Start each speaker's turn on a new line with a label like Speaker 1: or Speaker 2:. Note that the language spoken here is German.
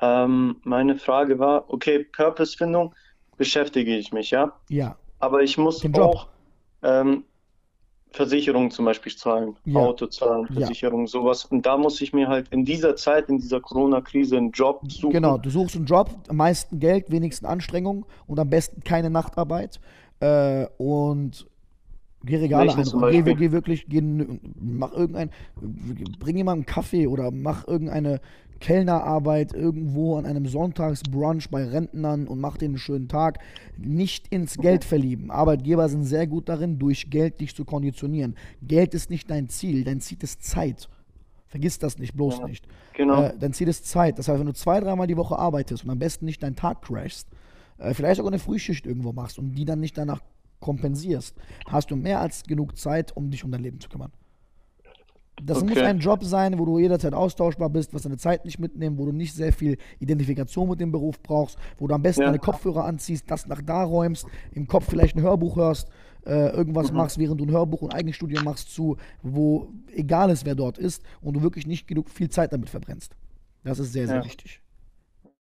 Speaker 1: Ähm, meine Frage war, okay, Purpose-Findung beschäftige ich mich, ja?
Speaker 2: Ja.
Speaker 1: Aber ich muss auch ähm, Versicherungen zum Beispiel zahlen,
Speaker 2: Ja.
Speaker 1: Auto zahlen,
Speaker 2: Ja.
Speaker 1: Versicherung, sowas. Und da muss ich mir halt in dieser Zeit, in dieser Corona-Krise einen Job suchen.
Speaker 2: Genau, du suchst einen Job, am meisten Geld, wenigsten Anstrengung und am besten keine Nachtarbeit. Äh, und geh Regale einräumen. Geh, geh wirklich, geh, mach irgendein, bring jemandem einen Kaffee oder mach irgendeine Kellnerarbeit irgendwo an einem Sonntagsbrunch bei Rentnern und mach den einen schönen Tag. Nicht ins Geld verlieben. Arbeitgeber sind sehr gut darin, durch Geld dich zu konditionieren. Geld ist nicht dein Ziel, dein Ziel ist Zeit. Vergiss das nicht, bloß
Speaker 1: Ja,
Speaker 2: nicht.
Speaker 1: genau.
Speaker 2: Äh, dein Ziel ist Zeit. Das heißt, wenn du zwei, dreimal die Woche arbeitest und am besten nicht deinen Tag crashst, äh, vielleicht sogar eine Frühschicht irgendwo machst und die dann nicht danach kompensierst, hast du mehr als genug Zeit, um dich um dein Leben zu kümmern. Das muss
Speaker 1: Okay.
Speaker 2: ein Job sein, wo du jederzeit austauschbar bist, was deine Zeit nicht mitnehmen, wo du nicht sehr viel Identifikation mit dem Beruf brauchst, wo du am besten
Speaker 1: Ja.
Speaker 2: deine Kopfhörer anziehst, das nach da räumst, im Kopf vielleicht ein Hörbuch hörst, äh, irgendwas machst, während du ein Hörbuch und Eigenstudium machst zu, wo egal ist, wer dort ist und du wirklich nicht genug viel Zeit damit verbrennst. Das ist sehr, sehr
Speaker 1: Ja.
Speaker 2: wichtig.